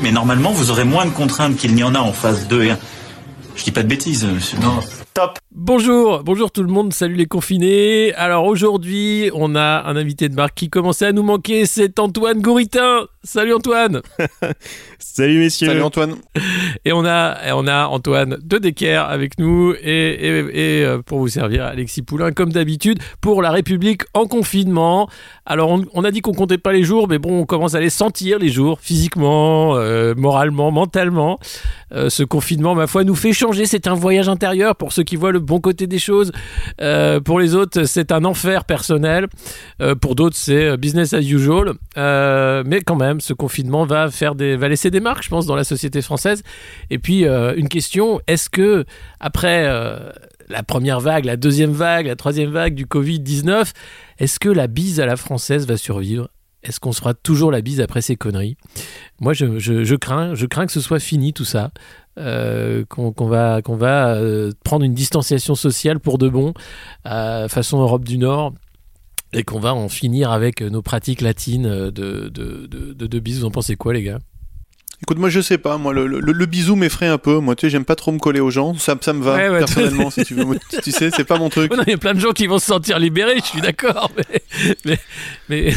Mais normalement, vous aurez moins de contraintes qu'il n'y en a en phase 2 et 1. Je dis pas de bêtises, monsieur. Non. Top. Bonjour, bonjour tout le monde, salut les confinés. Alors aujourd'hui, on a un invité de marque qui commençait à nous manquer, c'est Antoine Gouritin. Salut Antoine. salut messieurs. Salut Antoine. Et on a, on a Antoine de Decker avec nous et, et, euh, pour vous servir Alexis Poulain comme d'habitude pour La République en confinement. Alors on, a dit qu'on comptait pas les jours, mais bon, on commence à les sentir les jours physiquement, euh, moralement, mentalement. Euh, ce confinement, ma foi, nous fait changer. C'est un voyage intérieur pour ceux qui voient le bon côté des choses. pour les autres, c'est un enfer personnel. pour d'autres, c'est business as usual. mais quand même ce confinement va faire des, va laisser des marques, je pense, dans la société française. Et puis euh, une question est-ce que après euh, la première vague, la deuxième vague, la troisième vague du Covid 19, est-ce que la bise à la française va survivre? Est-ce qu'on se fera toujours la bise après ces conneries? Moi, je, crains, je crains que ce soit fini tout ça, euh, qu'on va, prendre une distanciation sociale pour de bon, façon Europe du Nord et qu'on va en finir avec nos pratiques latines de, de, de, de, bisous. Vous en pensez quoi, les gars? Écoute, moi je sais pas, moi le, le, bisou m'effraie un peu. Moi, tu sais, j'aime pas trop me coller aux gens. Ça, ça me va personnellement, si tu veux. tu sais, c'est pas mon truc. Il y a plein de gens qui vont se sentir libérés. Je suis d'accord, mais, mais,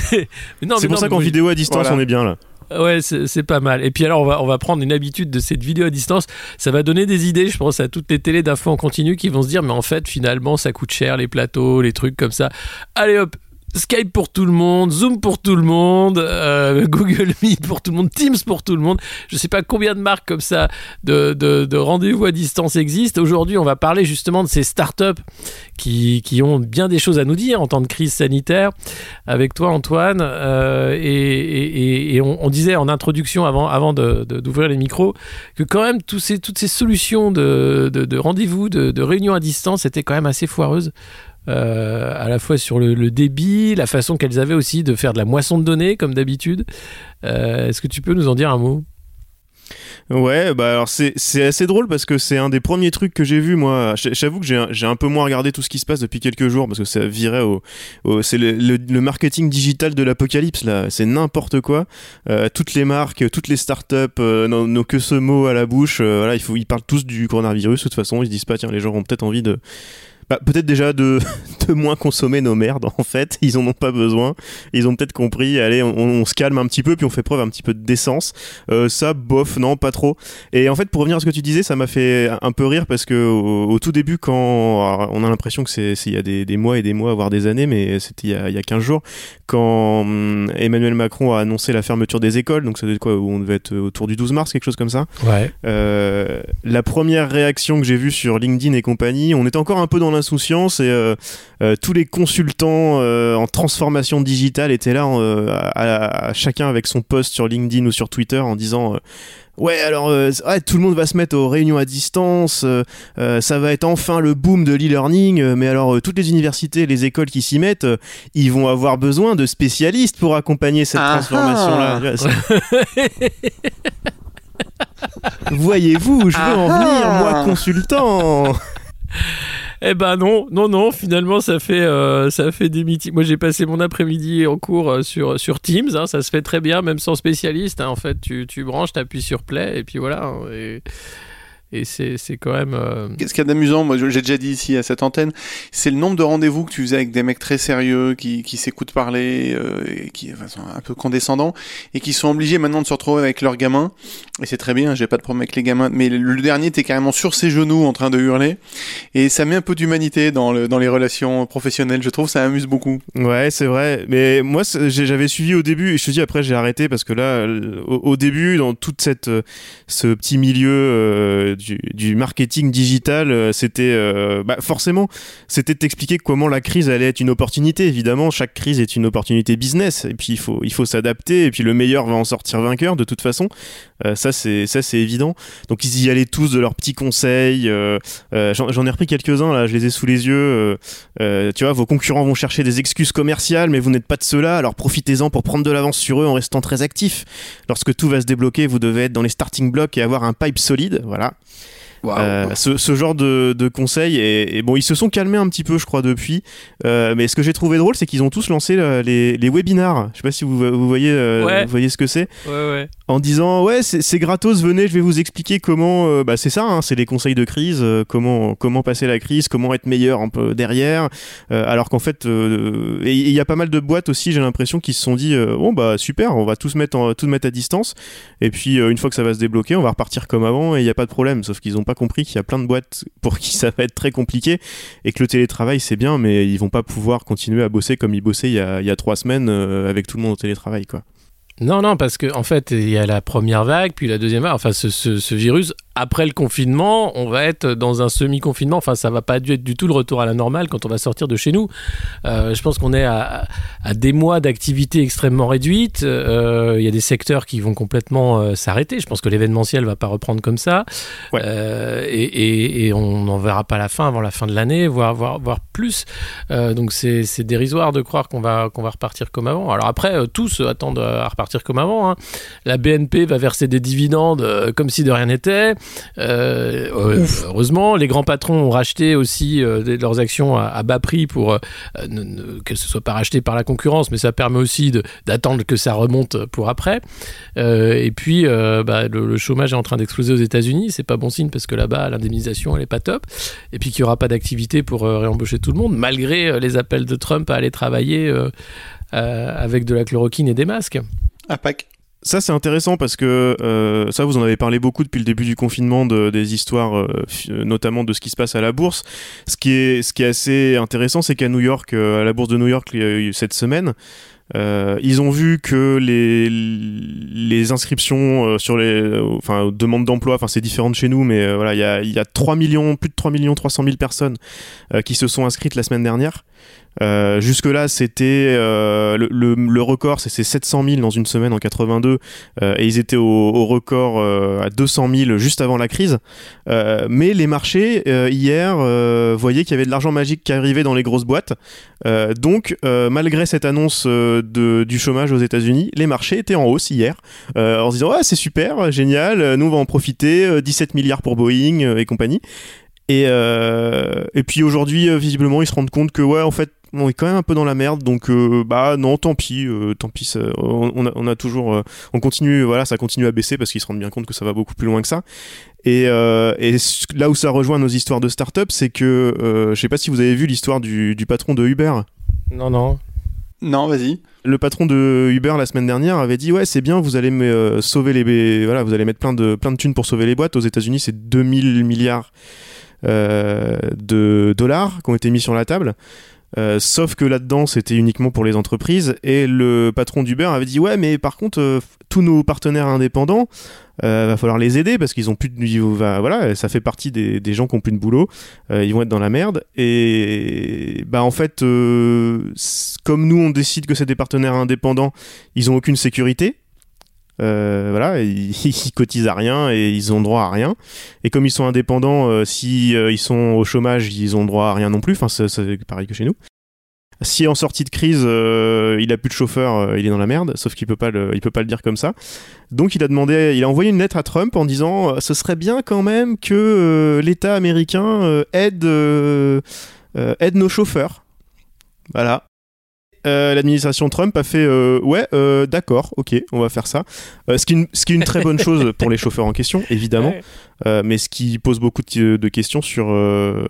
non. C'est pour ça qu'en vidéo à distance, on est bien là. Ouais, c'est pas mal. Et puis alors, on va, on va prendre une habitude de cette vidéo à distance. Ça va donner des idées, je pense, à toutes les télés d'infos en continu qui vont se dire, mais en fait, finalement, ça coûte cher, les plateaux, les trucs comme ça. Allez hop, Skype pour tout le monde, Zoom pour tout le monde, euh, Google Meet pour tout le monde, Teams pour tout le monde. Je ne sais pas combien de marques comme ça de, de, rendez-vous à distance existent. Aujourd'hui, on va parler justement de ces startups qui, ont bien des choses à nous dire en temps de crise sanitaire. Avec toi, Antoine, euh, et, on, disait en introduction avant, d'ouvrir les micros que quand même toutes ces solutions de, de rendez-vous, de, réunions à distance étaient quand même assez foireuses. Euh, à la fois sur le, débit, la façon qu'elles avaient aussi de faire de la moisson de données, comme d'habitude. Euh, est-ce que tu peux nous en dire un mot? Ouais, bah alors c'est, assez drôle parce que c'est un des premiers trucs que j'ai vu moi. J'avoue que j'ai, un peu moins regardé tout ce qui se passe depuis quelques jours parce que ça virait au, c'est le, marketing digital de l'apocalypse là. C'est n'importe quoi. Euh, toutes les marques, toutes les startups n'ont, que ce mot à la bouche. voilà, il faut, ils parlent tous du coronavirus. De toute façon, ils se disent pas tiens les gens ont peut-être envie de bah, peut-être déjà de, de, moins consommer nos merdes en fait, ils en ont pas besoin, ils ont peut-être compris, allez on, se calme un petit peu puis on fait preuve un petit peu de décence, euh, ça bof non pas trop. Et en fait pour revenir à ce que tu disais ça m'a fait un peu rire parce que au, tout début quand on a l'impression que c'est il y a des, des, mois et des mois voire des années mais c'était il, y a 15 jours quand hum, Emmanuel Macron a annoncé la fermeture des écoles donc ça devait être quoi on devait être autour du 12 mars quelque chose comme ça. Ouais. Euh, la première réaction que j'ai vue sur LinkedIn et compagnie on était encore un peu dans l'insouciance et euh, euh, tous les consultants euh, en transformation digitale étaient là à, chacun avec son post sur LinkedIn ou sur Twitter en disant Ouais, alors tout le monde va se mettre aux réunions à distance, ça va être enfin le boom de l'e-learning, mais alors toutes les universités, les écoles qui s'y mettent, ils vont avoir besoin de spécialistes pour accompagner cette ah transformation-là. Voyez-vous, je veux en venir, moi consultant. Eh ben non, non, non. Finalement, ça fait, euh, ça fait des meetings. Moi, j'ai passé mon après-midi en cours euh, sur, Teams. Hein. ça se fait très bien, même sans spécialiste. Hein. En fait, tu, tu branches, tu appuies sur Play, et puis voilà. Hein. Et c'est quand même. Euh, Qu'est-ce qu'il y a d'amusant, moi j'ai déjà dit ici à cette antenne, c'est le nombre de rendez-vous que tu faisais avec des mecs très sérieux, qui, qui s'écoutent parler, euh, et qui sont un peu condescendants, et qui sont obligés maintenant de se retrouver avec leurs gamins. Et c'est très bien, j'ai pas de problème avec les gamins, mais le dernier était carrément sur ses genoux en train de hurler, et ça met un peu d'humanité dans, le, dans les relations professionnelles, je trouve, ça amuse beaucoup. Ouais, c'est vrai, mais moi j'avais suivi au début, et je te dis après j'ai arrêté parce que là, au, début, dans toute cette ce petit milieu du, marketing digital, euh, c'était euh, bah, forcément, c'était de t'expliquer comment la crise allait être une opportunité. Évidemment, chaque crise est une opportunité business, et puis il faut, il faut s'adapter, et puis le meilleur va en sortir vainqueur de toute façon. Euh, ça, c'est, ça, c'est évident. Donc ils y allaient tous de leurs petits conseils. j'en, ai repris quelques-uns là, je les ai sous les yeux. tu vois, vos concurrents vont chercher des excuses commerciales, mais vous n'êtes pas de ceux-là, alors profitez-en pour prendre de l'avance sur eux en restant très actif. Lorsque tout va se débloquer, vous devez être dans les starting blocks et avoir un pipe solide. Voilà. Euh, ce, ce genre de, de conseils et, et bon ils se sont calmés un petit peu je crois depuis. Euh, mais ce que j'ai trouvé drôle c'est qu'ils ont tous lancé euh, les, les webinars. Je sais pas si vous, vous voyez euh, Ouais. vous voyez ce que c'est. Ouais, ouais. en disant ouais c'est gratos venez je vais vous expliquer comment euh, bah c'est ça hein, c'est les conseils de crise euh, comment comment passer la crise comment être meilleur un peu derrière. Euh, alors qu'en fait euh, et il y a pas mal de boîtes aussi j'ai l'impression qu'ils se sont dit euh, bon bah super on va tous mettre en- tout mettre à distance. Et puis euh, une fois que ça va se débloquer on va repartir comme avant et il n'y a pas de problème. Sauf qu'ils ont pas compris qu'il y a plein de boîtes pour qui ça va être très compliqué et que le télétravail c'est bien mais ils vont pas pouvoir continuer à bosser comme ils bossaient il y a, il y a trois semaines euh, avec tout le monde au télétravail quoi Non, non, parce qu'en en fait, il y a la première vague, puis la deuxième vague. Enfin, ce- ce virus, après le confinement, on va être dans un semi-confinement. Enfin, ça va pas du- être du tout le retour à la normale quand on va sortir de chez nous. Euh, je pense qu'on est à, à des mois d'activité extrêmement réduite. Euh, Il y a des secteurs qui vont complètement euh, s'arrêter. Je pense que l'événementiel va pas reprendre comme ça. Ouais. Et, et- et on n'en verra pas la fin avant la fin de l'année, voire, voire, voire plus. Donc c'est dérisoire de croire qu'on va, qu'on va repartir comme avant. Alors après, tous attendent à repartir comme avant. hein. La BNP va verser des dividendes comme si de rien n'était. Euh, euh, heureusement, les grands patrons ont racheté aussi euh, leurs actions à, à bas prix pour euh, ne- ne- que ce soit pas racheté par la concurrence, mais ça permet aussi d'attendre que ça remonte pour après. Euh, et puis, euh, bah, le, le chômage est en train d'exploser aux États-Unis. C'est pas bon signe parce que là-bas, l'indemnisation elle est pas top. Et puis qu'il y aura pas d'activité pour euh, réembaucher tout le monde, malgré euh, les appels de Trump à aller travailler euh, euh, avec de la chloroquine et des masques. À Pâques. Ça, c'est intéressant parce que euh, ça, vous en avez parlé beaucoup depuis le début du confinement, de, des histoires, euh, fi- notamment de ce qui se passe à la bourse. Ce qui est, ce qui est assez intéressant, c'est qu'à New York, euh, à la bourse de New York, cette semaine, euh, ils ont vu que les, les inscriptions euh, sur les euh, enfin, demandes d'emploi, enfin c'est différent de chez nous, mais euh, voilà, il y a, y a 3 millions, plus de 3 millions 300 000 personnes euh, qui se sont inscrites la semaine dernière. Euh, Jusque-là, c'était euh, le, record, c'est c'est 700 000 dans une semaine en 82, euh, et ils étaient au, record à 200 000 juste avant la crise. Mais les marchés hier voyaient qu'il y avait de l'argent magique qui arrivait dans les grosses boîtes. Donc, malgré cette annonce du chômage aux États-Unis, les marchés étaient en hausse hier, en se disant ah c'est super, génial, nous on va en profiter, euh, 17 milliards pour Boeing et compagnie. Et, euh, et puis aujourd'hui, euh, visiblement, ils se rendent compte que ouais, en fait, on est quand même un peu dans la merde, donc euh, bah non, tant pis, euh, tant pis, ça- on, on a, on a toujours, euh, on continue, voilà, ça continue à baisser parce qu'ils se rendent bien compte que ça va beaucoup plus loin que ça. Et, euh, et là où ça rejoint nos histoires de start-up, c'est que euh, je sais pas si vous avez vu l'histoire du, du patron de Uber. Non, non. Non, vas-y. Le patron de Uber la semaine dernière avait dit ouais c'est bien vous allez me euh, sauver les voilà vous allez mettre plein de plein de thunes pour sauver les boîtes aux États-Unis c'est 2000 milliards de dollars qui ont été mis sur la table. Euh, sauf que là-dedans c'était uniquement pour les entreprises. Et le patron d'Uber avait dit ouais mais par contre euh, tous nos partenaires indépendants euh, va falloir les aider parce qu'ils ont plus de va- voilà ça fait partie des, des gens qui ont plus de boulot. Euh, ils vont être dans la merde. Et bah en fait euh, comme nous on décide que c'est des partenaires indépendants ils ont aucune sécurité euh, voilà, ils, cotisent à rien et ils ont droit à rien. Et comme ils sont indépendants, euh, si euh, ils sont au chômage, ils ont droit à rien non plus. Enfin, c'est pareil que chez nous. Si en sortie de crise, euh, il a plus de chauffeur, il est dans la merde. Sauf qu'il peut pas il peut pas le dire comme ça. Donc il a demandé, il a envoyé une lettre à Trump en disant, ce serait bien quand même que l'État américain aide, aide nos chauffeurs. Voilà. Euh, l'administration Trump a fait euh, ouais euh, d'accord ok on va faire ça Euh, ce, qui est une, ce qui est une très bonne chose pour les chauffeurs en question évidemment Ouais. Euh, mais ce qui pose beaucoup de, de questions sur euh,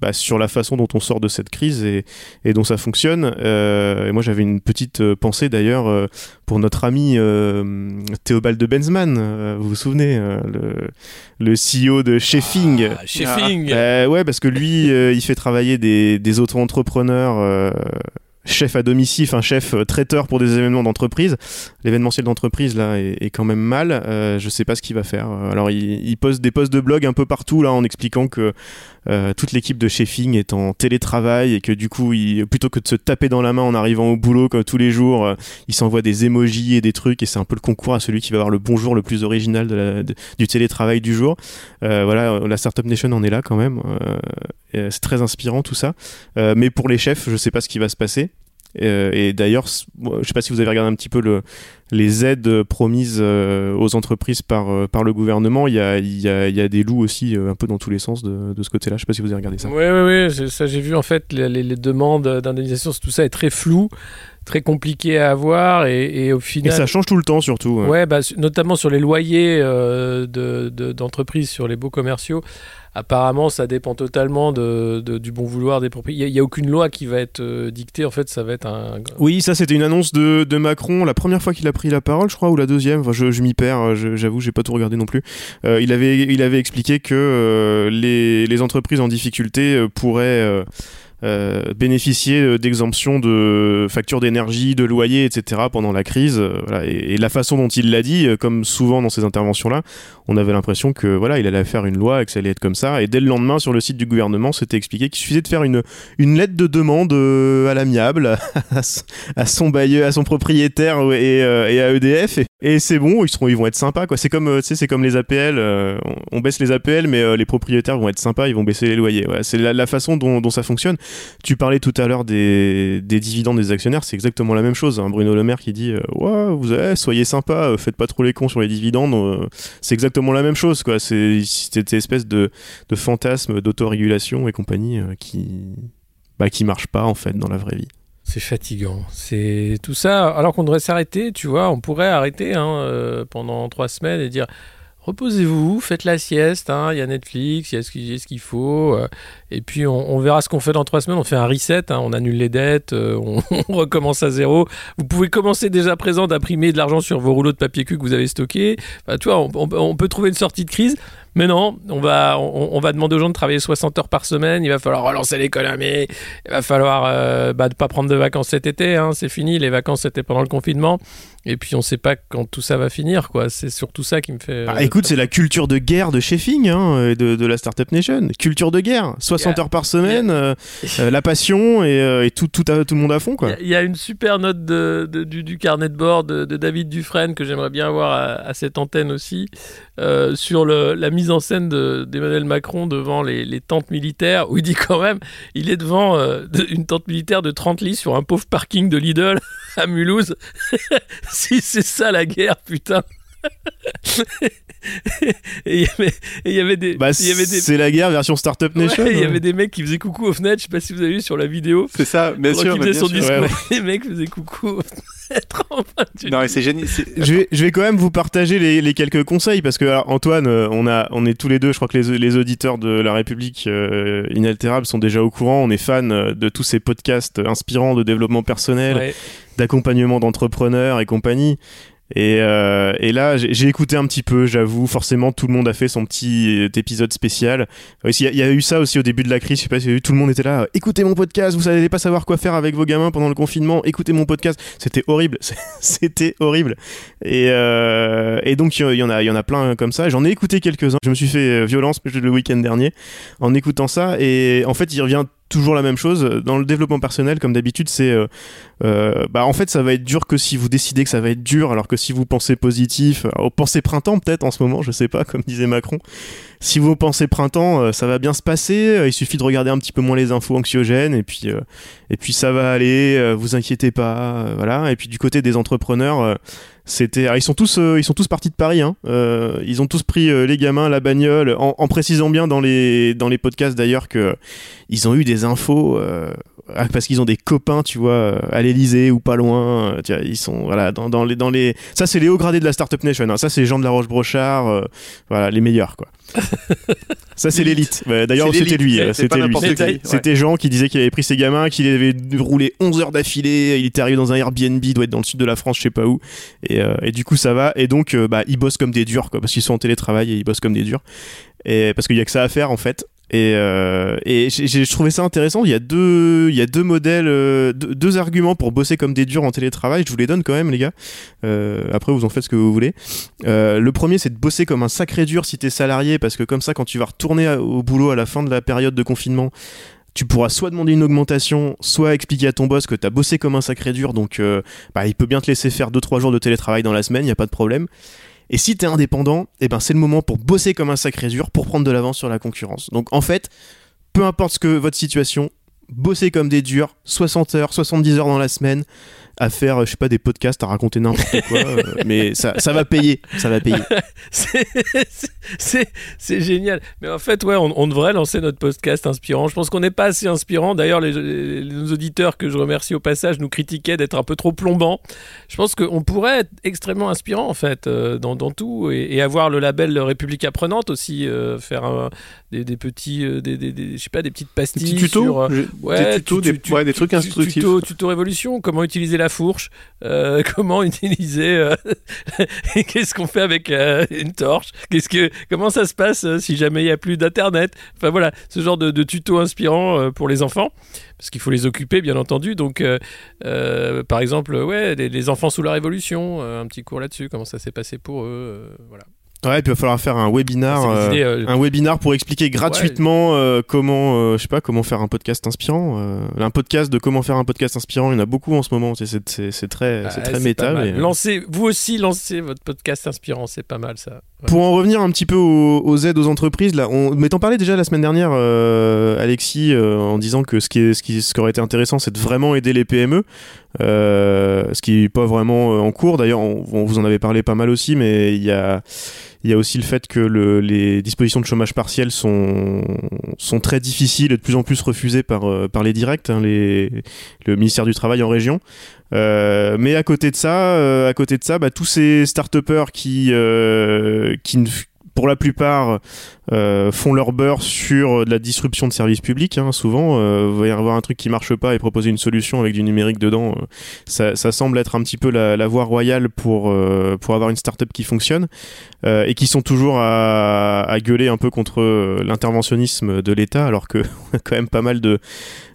bah, sur la façon dont on sort de cette crise et, et dont ça fonctionne Euh, et moi j'avais une petite euh, pensée d'ailleurs euh, pour notre ami euh, Théobald de Benzman euh, vous vous souvenez euh, le, le CEO de Sheffing Ah, Sheffing. euh, ouais, parce que lui, euh, il fait travailler des, des auto-entrepreneurs. Euh, chef à domicile, enfin chef euh, traiteur pour des événements d'entreprise. L'événementiel d'entreprise là est, quand même mal. Euh, je sais pas ce qu'il va faire. Alors il, poste des posts de blog un peu partout là en expliquant que euh, toute l'équipe de chefing est en télétravail et que du coup, il, plutôt que de se taper dans la main en arrivant au boulot comme tous les jours, euh, il s'envoie des emojis et des trucs et c'est un peu le concours à celui qui va avoir le bonjour le plus original du télétravail du jour. Euh, voilà, la Startup Nation en est là quand même. c'est très inspirant tout ça. mais pour les chefs, je sais pas ce qui va se passer. Euh, et d'ailleurs, je sais pas si vous avez regardé un petit peu le, les aides promises euh, aux entreprises par, euh, par le gouvernement. Il y a, il y, a, il y a des loups aussi un peu dans tous les sens de, de ce côté-là. Je sais pas si vous avez regardé ça. Oui, oui, oui. Ça, j'ai vu en fait les, les demandes d'indemnisation, tout ça est très flou très compliqué à avoir et, et, au final. Et ça change tout le temps surtout. Ouais, ouais bah, notamment sur les loyers euh, d'entreprises, de, sur les beaux commerciaux. Apparemment, ça dépend totalement de, du bon vouloir des propriétaires. Il n'y a, aucune loi qui va être euh, dictée. En fait, ça va être un. Oui, ça, c'était une annonce de, de, Macron, la première fois qu'il a pris la parole, je crois, ou la deuxième. Enfin, je, je m'y perds, j'avoue, j'ai pas tout regardé non plus. Euh, il, avait, il avait expliqué que euh, les, les, entreprises en difficulté euh, pourraient. Euh, bénéficier d'exemptions de factures d'énergie, de loyer, etc. pendant la crise. Euh, voilà. et, la façon dont il l'a dit, euh, comme souvent dans ces interventions-là, on avait l'impression que voilà, il allait faire une loi et que ça allait être comme ça. Et dès le lendemain, sur le site du gouvernement, c'était expliqué qu'il suffisait de faire une, une lettre de demande à l'amiable à, son bailleur, à son propriétaire et, à EDF. Et, c'est bon, ils, seront, ils vont être sympas. Quoi. C'est comme, c'est comme les APL. On, on, baisse les APL, mais les propriétaires vont être sympas, ils vont baisser les loyers. Ouais. C'est la, la, façon dont, dont ça fonctionne. Tu parlais tout à l'heure des, des, dividendes des actionnaires, c'est exactement la même chose. Hein. Bruno Le Maire qui dit ouais, vous avez, soyez sympa, euh, faites pas trop les cons sur les dividendes. Euh, c'est exactement la même chose. quoi. C'est cette espèce de, de fantasme d'autorégulation et compagnie euh, qui, bah, qui marche pas en fait dans la vraie vie. C'est fatigant. C'est tout ça. Alors qu'on devrait s'arrêter, tu vois, on pourrait arrêter hein, euh, pendant trois semaines et dire reposez-vous, faites la sieste, hein, il y a Netflix, il y a ce qu'il qu faut, euh, et puis on, verra ce qu'on fait dans trois semaines, on fait un reset, hein, on annule les dettes, euh, on, recommence à zéro. Vous pouvez commencer déjà à présent d'imprimer de l'argent sur vos rouleaux de papier cul que vous avez stockés. Enfin, tu vois, on, peut trouver une sortie de crise, mais non, on va, on, va demander aux gens de travailler 60 heures par semaine, il va falloir relancer l'économie, il va falloir euh, bah, ne pas prendre de vacances cet été, hein, c'est fini, les vacances c'était pendant le confinement. Et puis on sait pas quand tout ça va finir, quoi. C'est surtout ça qui me fait. Bah, écoute, c'est la culture de guerre de Sheffing, hein, de, de, la Startup Nation. Culture de guerre, 60 yeah. heures par semaine, yeah. euh, la passion et, euh, et tout, tout, à, tout, le monde à fond, quoi. Il y, y, a une super note de, de, du, du, carnet de bord de, David Dufresne que j'aimerais bien avoir à, à, cette antenne aussi, euh, sur le, la mise en scène d'Emmanuel Macron devant les, les, tentes militaires, où il dit quand même, il est devant euh, une tente militaire de 30 lits sur un pauvre parking de Lidl à Mulhouse. si c'est ça la guerre, putain. Et il y avait des. Bah, c'est la guerre version Startup Nation. Il ouais, ouais. y avait des mecs qui faisaient coucou aux fenêtres. Je sais pas si vous avez vu sur la vidéo. C'est ça, bien sûr. Bien son sûr. discours. Ouais, les mecs faisaient coucou aux fenêtres. non, c'est génial. Je vais, je vais quand même vous partager les, les quelques conseils parce que alors, Antoine, euh, on a, on est tous les deux. Je crois que les, les auditeurs de la République euh, inaltérable sont déjà au courant. On est fan euh, de tous ces podcasts inspirants de développement personnel, d'accompagnement d'entrepreneurs et compagnie. Et, euh, et, là, j'ai écouté un petit peu, j'avoue. Forcément, tout le monde a fait son petit épisode spécial. Il y, a, eu ça aussi au début de la crise. Je sais pas si tout le monde était là. Écoutez mon podcast. Vous savez pas savoir quoi faire avec vos gamins pendant le confinement. Écoutez mon podcast. C'était horrible. C'était horrible. Et, euh, et donc il y en a, y en a plein comme ça. J'en ai écouté quelques-uns. Je me suis fait violence le week-end dernier en écoutant ça. Et en fait, il revient toujours la même chose. Dans le développement personnel, comme d'habitude, c'est euh, euh, bah en fait ça va être dur que si vous décidez que ça va être dur, alors que si vous pensez positif, alors, pensez printemps peut-être en ce moment, je sais pas, comme disait Macron. Si vous pensez printemps, euh, ça va bien se passer. Il suffit de regarder un petit peu moins les infos anxiogènes et puis euh, et puis ça va aller. Euh, vous inquiétez pas, voilà. Et puis du côté des entrepreneurs c'était ils sont tous euh, ils sont tous partis de Paris hein. euh, ils ont tous pris euh, les gamins la bagnole en, en, précisant bien dans les dans les podcasts d'ailleurs que ils ont eu des infos parce qu'ils ont des copains tu vois à l'Elysée ou pas loin tu vois, ils sont voilà dans, dans les dans les ça c'est les hauts gradés de la startup nation hein. ça c'est les gens de la Roche Brochard voilà les meilleurs quoi. Ça c'est l'élite. d'ailleurs c'était lui c'était lui. c'était ouais. Jean qui disait qu'il avait pris ses gamins qu'il avait roulé 11 heures d'affilée il était arrivé dans un Airbnb doit être dans le sud de la France je sais pas où. Et, euh, et, du coup ça va. Et donc euh, bah, ils bossent comme des durs quoi, parce qu'ils sont en télétravail et ils bossent comme des durs. Et parce qu'il y a que ça à faire en fait Et, euh, et j'ai trouvé ça intéressant. Il y a deux, modèles, euh, deux, arguments pour bosser comme des durs en télétravail. Je vous les donne quand même, les gars. Euh, après, vous en faites ce que vous voulez. Le premier, c'est de bosser comme un sacré dur si t'es salarié, parce que comme ça, quand tu vas retourner au boulot à la fin de la période de confinement, tu pourras soit demander une augmentation, soit expliquer à ton boss que t'as bossé comme un sacré dur, donc bah, il peut bien te laisser faire 2-3 jours de télétravail dans la semaine, il n'y a pas de problème. Et si t'es indépendant, eh ben c'est le moment pour bosser comme un sacré dur, pour prendre de l'avance sur la concurrence. Donc en fait, peu importe ce que votre situation, bossez comme des durs, 60 heures, 70 heures dans la semaine, à faire, je sais pas, des podcasts, à raconter n'importe quoi, euh, mais ça, ça va payer, ça va payer. C'est- génial. Mais en fait, ouais, on, on devrait lancer notre podcast inspirant. Je pense qu'on n'est pas assez inspirant. D'ailleurs, les, auditeurs que je remercie au passage nous critiquaient d'être un peu trop plombant. Je pense qu'on pourrait être extrêmement inspirant en fait euh, dans, dans tout et, et avoir le label République apprenante aussi, euh, faire un- des, des petits, euh, des, des- des- je sais pas, des petites Des pastilles petits tutos, sur, euh, j'ai- Ouais, des tutos, tu- des, tu- ouais, des tu- trucs instructifs. Tuto, tuto révolution, comment utiliser la fourche, euh, comment utiliser, euh, qu'est-ce qu'on fait avec euh, une torche, qu'est-ce que, comment ça se passe si jamais il n'y a plus d'internet? Enfin voilà, ce genre de, tuto inspirant pour les enfants, parce qu'il faut les occuper bien entendu. Donc par exemple, ouais, les, les enfants sous la révolution, un petit cours là-dessus, comment ça s'est passé pour eux, voilà. Ouais, et puis il va falloir faire un webinar, euh, idées, euh, un webinar pour expliquer gratuitement euh, comment, je sais pas, comment faire un podcast inspirant. un podcast de comment faire un podcast inspirant, il y en a beaucoup en ce moment. C'est- très, c'est ah, très méta. mais, Lancez, vous aussi, lancez votre podcast inspirant, c'est pas mal ça. Ouais. Pour en revenir un petit peu aux, aux aides aux entreprises, là, on, t'en parlais déjà la semaine dernière, Alexis, en disant que ce qui, est, ce, qui, ce qui aurait été intéressant, c'est de vraiment aider les PME, ce qui n'est pas vraiment euh, en cours. D'ailleurs, on, vous en avait parlé pas mal aussi, mais il y a, y a aussi le fait que le, les dispositions de chômage partiel sont, sont très difficiles et de plus en plus refusées par, euh, par les directs, hein, les, le ministère du Travail en région. Euh, mais à côté de ça, euh, à côté de ça, bah, tous ces start qui, euh, qui pour la plupart euh, font leur beurre sur de la disruption de services publics. hein, souvent, euh, avoir un truc qui marche pas et proposer une solution avec du numérique dedans. euh, ça, ça semble être un petit peu la, la voie royale pour euh, pour avoir une startup qui fonctionne euh, et qui sont toujours à, à gueuler un peu contre euh, l'interventionnisme de l'État, alors que on a quand même pas mal de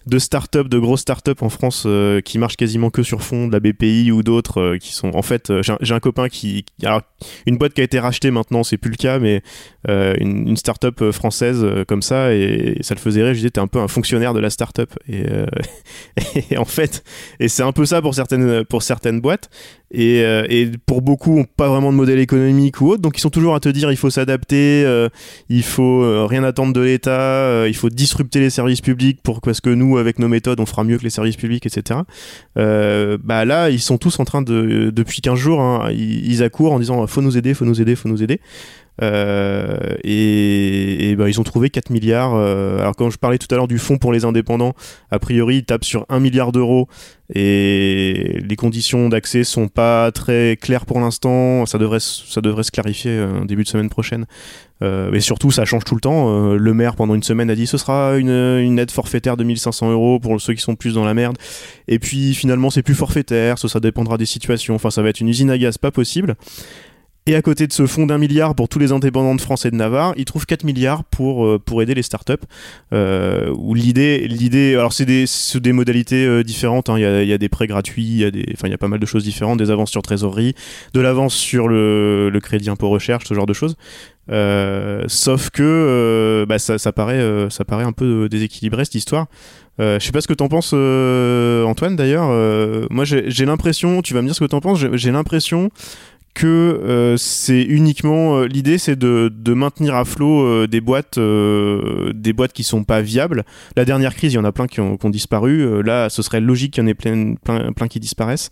de start-up, de grosses start-up en France euh, qui marchent quasiment que sur fond de la BPI ou d'autres euh, qui sont en fait euh, j'ai un- copain qui qui- alors une boîte qui a été rachetée maintenant c'est plus le cas mais une, une start-up française comme ça et, ça le faisait rire je disais t'es un peu un fonctionnaire de la start-up. Et, et en fait et c'est un peu ça pour certaines pour certaines boîtes et, euh, et pour beaucoup ont pas vraiment de modèle économique ou autre. Donc ils sont toujours à te dire il faut s'adapter euh, il faut euh, rien attendre de l'État euh, il faut disrupter les services publics pour parce que nous avec nos méthodes on fera mieux que les services publics etc euh, bah là ils sont tous en train de depuis 15 jours hein, ils, ils accourent en disant faut nous aider faut nous aider faut nous aider euh, et, bah, ils ont trouvé 4 milliards. euh, alors quand je parlais tout à l'heure du fonds pour les indépendants, a priori ils tapent sur 1 milliard d'euros et les conditions d'accès sont pas très claires pour l'instant. Ça devrait, ça devrait se clarifier euh, début de semaine prochaine. Mais surtout, ça change tout le temps. Le maire, pendant une semaine, a dit ce sera une, aide forfaitaire de 1500 euros pour ceux qui sont plus dans la merde. Et puis finalement, c'est plus forfaitaire. Ça dépendra des situations. Enfin, ça va être une usine à gaz pas possible. Et à côté de ce fonds d'un milliard pour tous les indépendants de France et de Navarre, ils trouvent 4 milliards pour, euh, pour aider les startups. Euh, l'idée, l'idée, alors c'est des, des modalités euh, différentes. hein. Il y, a, il y a des prêts gratuits, il y a des, y a pas mal de choses différentes, des avances sur trésorerie, de l'avance sur le, le crédit impôt recherche, ce genre de choses. Euh, sauf que bah, ça, ça paraît, ça paraît un peu déséquilibré cette histoire. Euh, je sais pas ce que t'en penses, Antoine. D'ailleurs, Euh, moi j'ai l'impression, tu vas me dire ce que t'en penses. J'ai l'impression que euh, c'est uniquement euh, l'idée c'est de, de maintenir à flot euh, des boîtes des boîtes qui sont pas viables. La dernière crise il y en a plein qui ont, qui ont disparu. Là ce serait logique qu'il y en ait plein, plein, plein qui disparaissent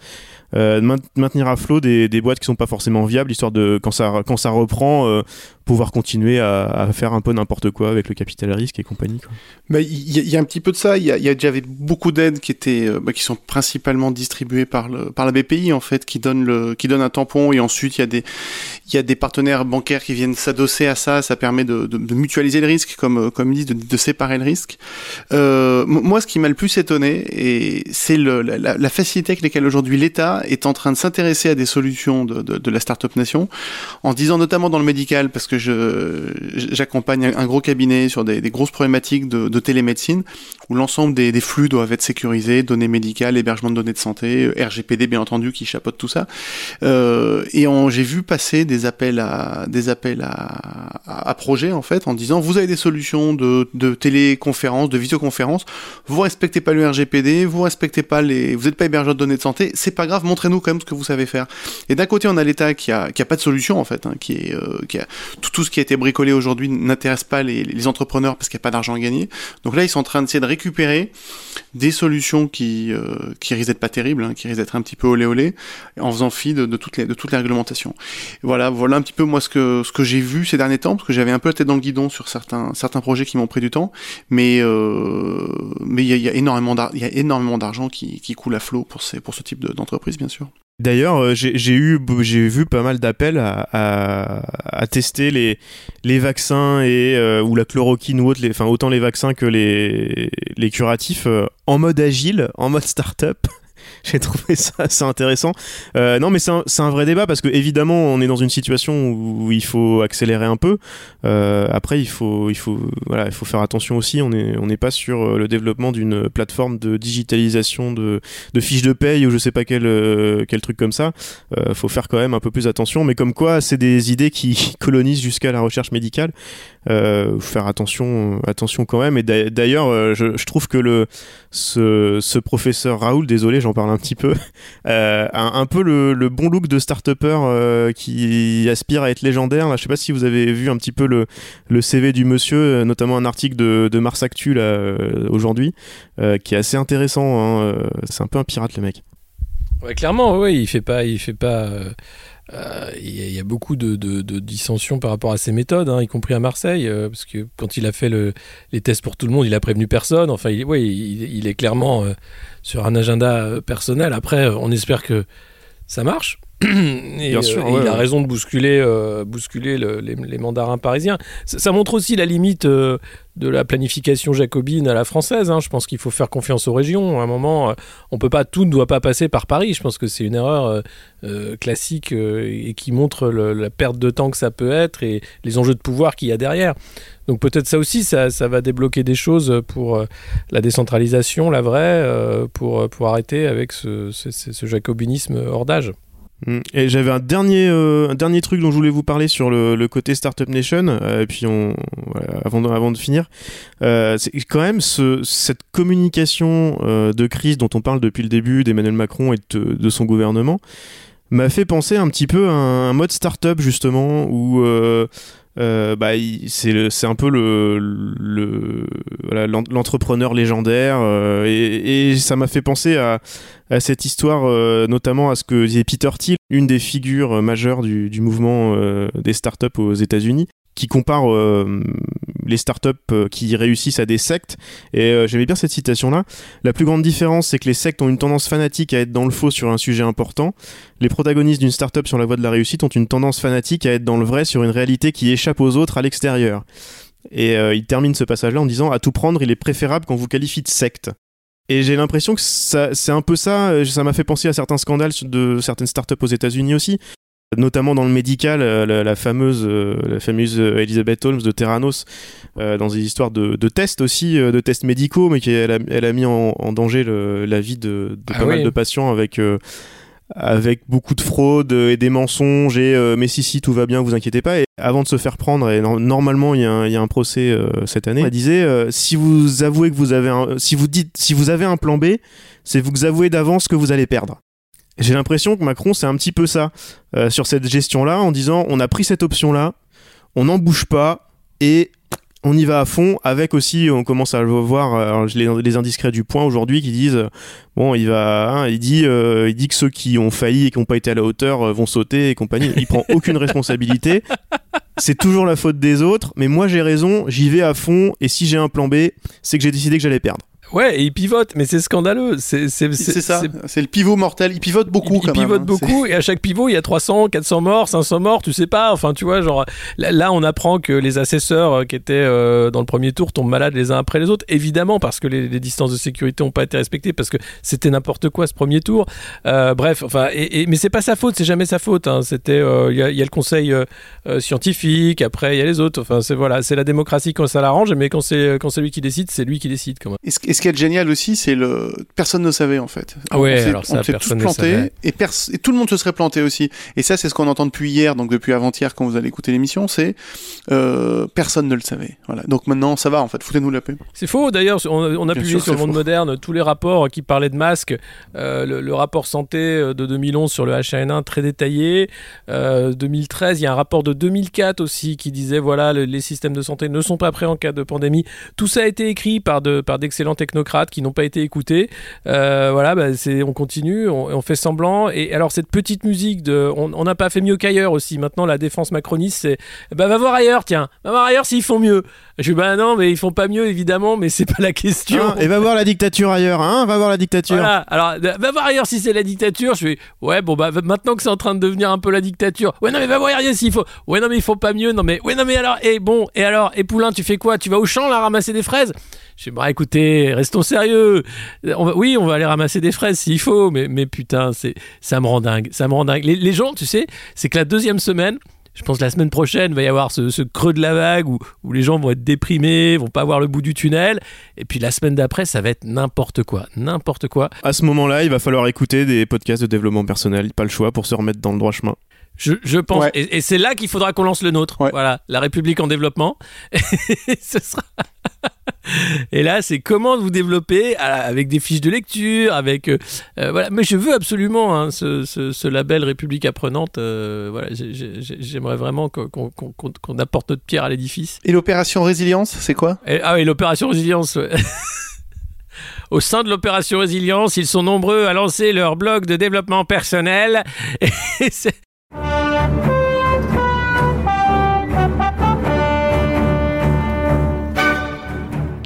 euh, maint- maintenir à flot des, des boîtes qui sont pas forcément viables histoire de quand ça quand ça reprend euh, pouvoir continuer à, faire un peu n'importe quoi avec le capital risque et compagnie quoi. Bah, il y, a- un petit peu de ça. Il y y a déjà beaucoup d'aides qui étaient, euh, bah, qui sont principalement distribuées par le, par la BPI en fait, qui donne le, qui donne un tampon et ensuite il y a des, il y a des partenaires bancaires qui viennent s'adosser à ça. Ça permet de, mutualiser le risque, comme, euh, comme ils disent, de, séparer le risque. Moi, ce qui m'a le plus étonné, et c'est la facilité avec laquelle aujourd'hui l'État est en train de s'intéresser à des solutions de, de, de la start-up nation, en disant notamment dans le médical, parce que je j'accompagne un, gros cabinet sur des, grosses problématiques de, de télémédecine où l'ensemble des, flux doivent être sécurisés, données médicales, hébergement de données de santé, RGPD bien entendu qui chapeaute tout ça. Euh, et j'ai vu passer des appels à des appels à, à, projets en fait en disant vous avez des solutions de, de téléconférence, de visioconférence, vous respectez pas le RGPD, vous respectez pas les, vous n'êtes pas hébergeur de données de santé, c'est pas grave, montrez-nous quand même ce que vous savez faire. Et d'un côté on a l'État qui a qui a pas de solution en fait, hein, qui est euh, qui a tout, tout, ce qui a été bricolé aujourd'hui n'intéresse pas les, entrepreneurs parce qu'il n'y a pas d'argent à gagner. Donc là ils sont en train d'essayer de récupérer des solutions qui, euh, qui risquent d'être pas terribles, hein, qui risquent d'être un petit peu olé olé, en faisant fi de, de, toutes les, de toutes les réglementations. Voilà, voilà un petit peu moi ce que, ce que j'ai vu ces derniers temps, parce que j'avais un peu la tête dans le guidon sur certains, certains projets qui m'ont pris du temps, mais euh, mais il y a, y a, énormément d'argent qui, qui coule à flot pour, ces, pour ce type d'entreprise, D'ailleurs, euh, j'ai vu pas mal d'appels à, tester les, vaccins et euh, ou la chloroquine ou autre, enfin autant les vaccins que les, les curatifs euh, en mode agile, en mode startup. j'ai trouvé ça assez intéressant. Euh, non, mais c'est un, vrai débat parce que évidemment, on est dans une situation où il faut accélérer un peu. Euh, après, il faut, faire attention aussi. On n'est pas sur euh, le développement d'une plateforme de digitalisation de, fiches de paye ou je sais pas quel, quel truc comme ça. Euh, faut faire quand même un peu plus attention. Mais comme quoi, c'est des idées qui colonisent jusqu'à la recherche médicale. Euh, faire attention, attention quand même. Et d'ailleurs, je, je, trouve que le, ce, professeur Raoul, désolé, j'en parle un petit peu, euh, un, un, peu le, bon look de start-upper euh, qui aspire à être légendaire. Là, je sais pas si vous avez vu un petit peu le, le CV du monsieur, euh, notamment un article de, de Mars Actu là euh, aujourd'hui, euh, qui est assez intéressant. Hein. C'est un peu un pirate le mec. Clairement, oui, il fait pas, il fait pas euh, il y, a beaucoup de, dissensions par rapport à ses méthodes, hein, y compris à Marseille, euh, parce que quand il a fait le, les tests pour tout le monde, il a prévenu personne. Enfin, il, il, est clairement euh, sur un agenda personnel. Après, on espère que ça marche. Et, Bien sûr, euh, ouais, il a ouais. raison de bousculer, euh, bousculer le, les, les, mandarins parisiens. Ça, ça, montre aussi la limite euh, de la planification jacobine à la française. Hein. Je pense qu'il faut faire confiance aux régions. À un moment, on peut pas, tout ne doit pas passer par Paris. Je pense que c'est une erreur classique et qui montre le, la perte de temps que ça peut être et les enjeux de pouvoir qu'il y a derrière. Donc peut-être ça aussi, ça, ça, va débloquer des choses pour la décentralisation, la vraie, pour, pour arrêter avec ce, ce, ce jacobinisme hors d'âge. Mm. Et j'avais un dernier, euh, un dernier truc dont je voulais vous parler sur le, côté Startup Nation, euh, et puis on, avant, de, avant de finir, euh, c'est quand même ce, cette communication de crise dont on parle depuis le début d'Emmanuel Macron et de, son gouvernement m'a fait penser un petit peu à un, mode startup justement où euh, bah, c'est un peu l'entrepreneur légendaire euh, et, ça m'a fait penser à, cette histoire euh, notamment à ce que disait Peter Thiel une des figures majeures du, mouvement des startups aux États-Unis qui compare euh, les startups euh, qui réussissent à des sectes. Et euh, j'aimais bien cette citation-là. La plus grande différence, c'est que les sectes ont une tendance fanatique à être dans le faux sur un sujet important. Les protagonistes d'une startup sur la voie de la réussite ont une tendance fanatique à être dans le vrai sur une réalité qui échappe aux autres à l'extérieur. Et il termine ce passage-là en disant À tout prendre, il est préférable qu'on vous qualifie de secte. Et j'ai l'impression que c'est un peu ça. Ça m'a fait penser à certains scandales de certaines startups aux États-Unis aussi notamment dans le médical, euh, la, la, fameuse, euh, la fameuse Elizabeth Holmes de Terranos, euh, dans des histoires de, de tests aussi, euh, de tests médicaux, mais qui elle a, elle a mis en, en danger le, la vie de, de ah pas oui. mal de patients avec euh, avec beaucoup de fraude et des mensonges et euh, mais si si tout va bien vous inquiétez pas et avant de se faire prendre et no normalement il y, a un, il y a un procès euh, cette année elle disait euh, si vous avouez que vous avez un, si vous dites si vous avez un plan B c'est vous avouez d'avance que vous allez perdre j'ai l'impression que Macron, c'est un petit peu ça euh, sur cette gestion-là, en disant on a pris cette option-là, on n'en bouge pas et on y va à fond. Avec aussi, on commence à le voir alors, les, les, indiscrets du point aujourd'hui qui disent bon, il va, hein, il dit, euh, il dit que ceux qui ont failli et qui n'ont pas été à la hauteur euh, vont sauter et compagnie. Il prend aucune responsabilité. C'est toujours la faute des autres, mais moi j'ai raison, j'y vais à fond et si j'ai un plan B, c'est que j'ai décidé que j'allais perdre. Ouais, et il pivote, mais c'est scandaleux. C'est ça. C'est le pivot mortel. Il pivote beaucoup. Il, quand il pivote même, hein. beaucoup, et à chaque pivot, il y a 300, 400 morts, 500 morts, tu sais pas. Enfin, tu vois, genre là, là, on apprend que les assesseurs euh, qui étaient euh, dans le premier tour tombent malades les uns après les autres. Évidemment, parce que les, les distances de sécurité n'ont pas été respectées, parce que c'était n'importe quoi ce premier tour. Euh, bref, enfin, et, et- mais c'est pas sa faute, c'est jamais sa faute. hein. C'était, euh, il y, a, il y a le conseil scientifique, après il y a les autres. Enfin, c'est voilà, c'est la démocratie quand ça l'arrange, mais quand c'est quand c'est lui qui décide, c'est lui qui décide quand même. Ce, ce qui est génial aussi, c'est le personne ne savait en fait. Ah ouais, on alors ça, on s'est tous plantés et, pers- et tout le monde se serait planté aussi. Et ça, c'est ce qu'on entend depuis hier, donc depuis avant-hier quand vous allez écouter l'émission, c'est euh, personne ne le savait. Voilà. Donc maintenant, ça va en fait. Foutez-nous la paix. C'est faux d'ailleurs, on, on a Bien publié sûr, sur le monde faux. moderne tous les rapports qui parlaient de masques, Euh, le, le rapport santé euh, de 2011 sur le H1N1 très détaillé, Euh, 2013, il y a un rapport de 2004 aussi qui disait voilà le- les systèmes de santé ne sont pas prêts en cas de pandémie. Tout ça a été écrit par de par d'excellents technocrates qui n'ont pas été écoutés. Euh, voilà, bah, c'est on continue, on, on fait semblant et alors cette petite musique de on n'a pas fait mieux qu'ailleurs aussi. Maintenant la défense macroniste c'est bah va voir ailleurs tiens, va voir ailleurs s'ils font mieux. Je dis bah non mais ils font pas mieux évidemment mais c'est pas la question. Hein, et va voir la dictature ailleurs, hein Va voir la dictature. Voilà, alors va voir ailleurs si c'est la dictature. Je fais ouais bon bah maintenant que c'est en train de devenir un peu la dictature. Ouais non mais va voir ailleurs s'il faut. Ouais non mais il faut pas mieux. Non mais ouais non mais alors et bon et alors et Poulain tu fais quoi? Tu vas au champ là ramasser des fraises? Je fais bah écoutez restons sérieux. On va, oui on va aller ramasser des fraises s'il faut mais mais putain c'est ça me rend dingue ça me rend dingue. Les, les gens tu sais c'est que la deuxième semaine je pense que la semaine prochaine, il va y avoir ce, ce creux de la vague où, où les gens vont être déprimés, vont pas voir le bout du tunnel. Et puis la semaine d'après, ça va être n'importe quoi. N'importe quoi. À ce moment-là, il va falloir écouter des podcasts de développement personnel. Pas le choix pour se remettre dans le droit chemin. Je, je pense. Ouais. Et, et c'est là qu'il faudra qu'on lance le nôtre. Ouais. Voilà, la République en développement. Et ce sera. Et là, c'est comment vous développer avec des fiches de lecture, avec euh, euh, voilà. Mais je veux absolument hein, ce, ce- ce label République apprenante. euh, voilà, j'ai- j'ai- j'ai- j'aimerais vraiment qu'on qu'on- qu'on apporte notre pierre à l'édifice. Et l'opération résilience, c'est quoi? Et- ah oui, l'opération résilience. ouais. Au sein de l'opération résilience, ils sont nombreux à lancer leur blog de développement personnel. Et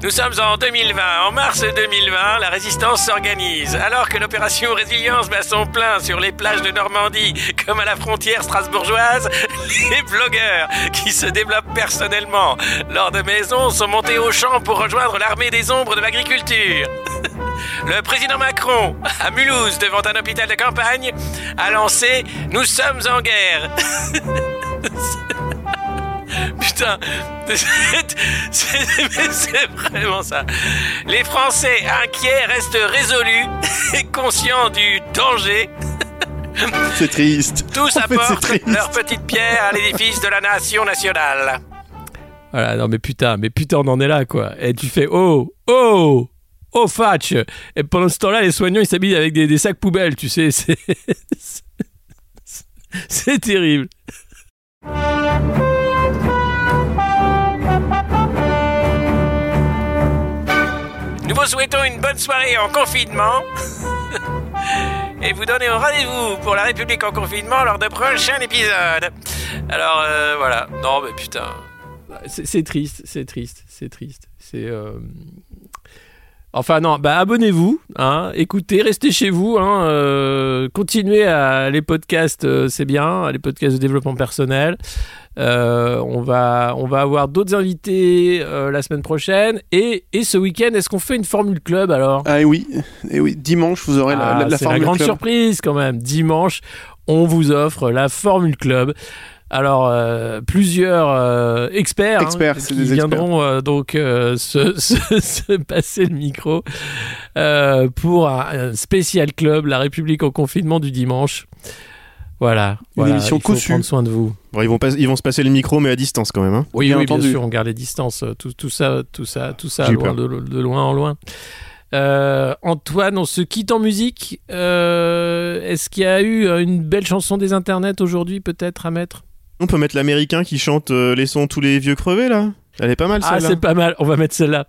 Nous sommes en 2020. En mars 2020, la résistance s'organise. Alors que l'opération Résilience bat son plein sur les plages de Normandie, comme à la frontière strasbourgeoise, les blogueurs qui se développent personnellement lors de maisons sont montés au champ pour rejoindre l'armée des ombres de l'agriculture. Le président Macron, à Mulhouse, devant un hôpital de campagne, a lancé Nous sommes en guerre. Putain, c'est- vraiment ça. Les Français inquiets restent résolus et conscients du danger. C'est triste. Tous En apportent triste. leur petite pierre à l'édifice de la nation nationale. Voilà, non mais putain, mais putain, on en est là quoi. Et tu fais oh, oh, oh fatch. Et pendant ce temps-là, les soignants ils s'habillent avec des, des sacs poubelles, tu sais, c'est. c'est- C'est terrible. Nous vous souhaitons une bonne soirée en confinement. Et vous donnez rendez-vous pour la République en confinement lors de prochains épisodes. Alors euh, voilà. Non mais putain. C'est triste, c'est triste, c'est triste. C'est. euh, Enfin non, bah abonnez-vous, hein, écoutez, restez chez vous, hein, euh, continuez à les podcasts, c'est bien, les podcasts de développement personnel. Euh, on va on va avoir d'autres invités euh, la semaine prochaine et, et ce week-end, est-ce qu'on fait une formule club alors? Ah et oui, et oui. Dimanche, vous aurez la, ah, la, la la Formule grande Club. surprise quand même. Dimanche, on vous offre la Formule Club. Alors, euh, plusieurs euh, experts, hein, Experts, qui des viendront euh, donc se, se- se passer le micro pour un, un spécial club, la République en confinement du dimanche. Voilà. Une voilà, émission il faut cossue. prendre soin de vous. Bon, ils, vont pas, ils vont se passer le micro, mais à distance quand même. Hein. Oui, Bien oui, entendu. bien sûr, on garde les distances, euh, tout, tout ça, tout ça, tout ça, loin de, de loin en loin. Euh, Antoine, on se quitte en musique. Euh, Est-ce qu'il y a eu une belle chanson des internets aujourd'hui, peut-être à mettre? On peut mettre l'américain qui chante euh, les sons tous les vieux crevés là. Elle est pas mal Ah, celle-là. c'est pas mal. On va mettre celle-là.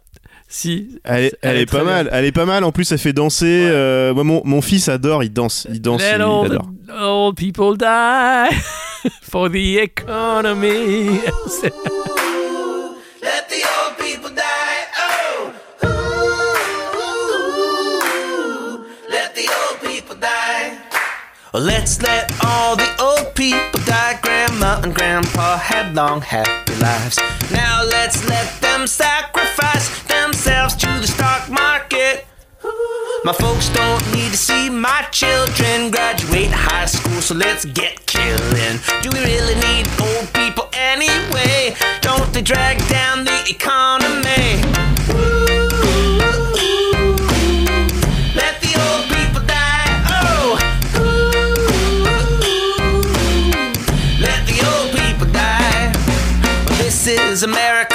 Si. Elle, est, elle elle est pas mal. Elle est pas mal. En plus, elle fait danser. Ouais. Euh, moi, mon, mon, fils adore. Il danse. Il danse. Let il, all adore. The old people die oh. for the economy. Let's let all the old people die. Grandma and grandpa had long, happy lives. Now let's let them sacrifice. My folks don't need to see my children graduate high school, so let's get killing. Do we really need old people anyway? Don't they drag down the economy? Let the old people die. Oh, let the old people die. Well, this is America,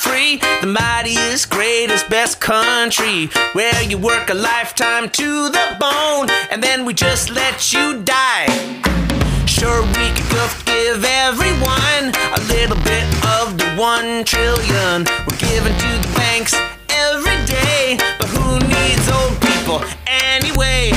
free, the mightiest, greatest, best country, where you work a lifetime to the bone, and then we just let you die. Sure, we could give everyone a little bit of the one trillion we're giving to the banks every day, but who needs old people anyway?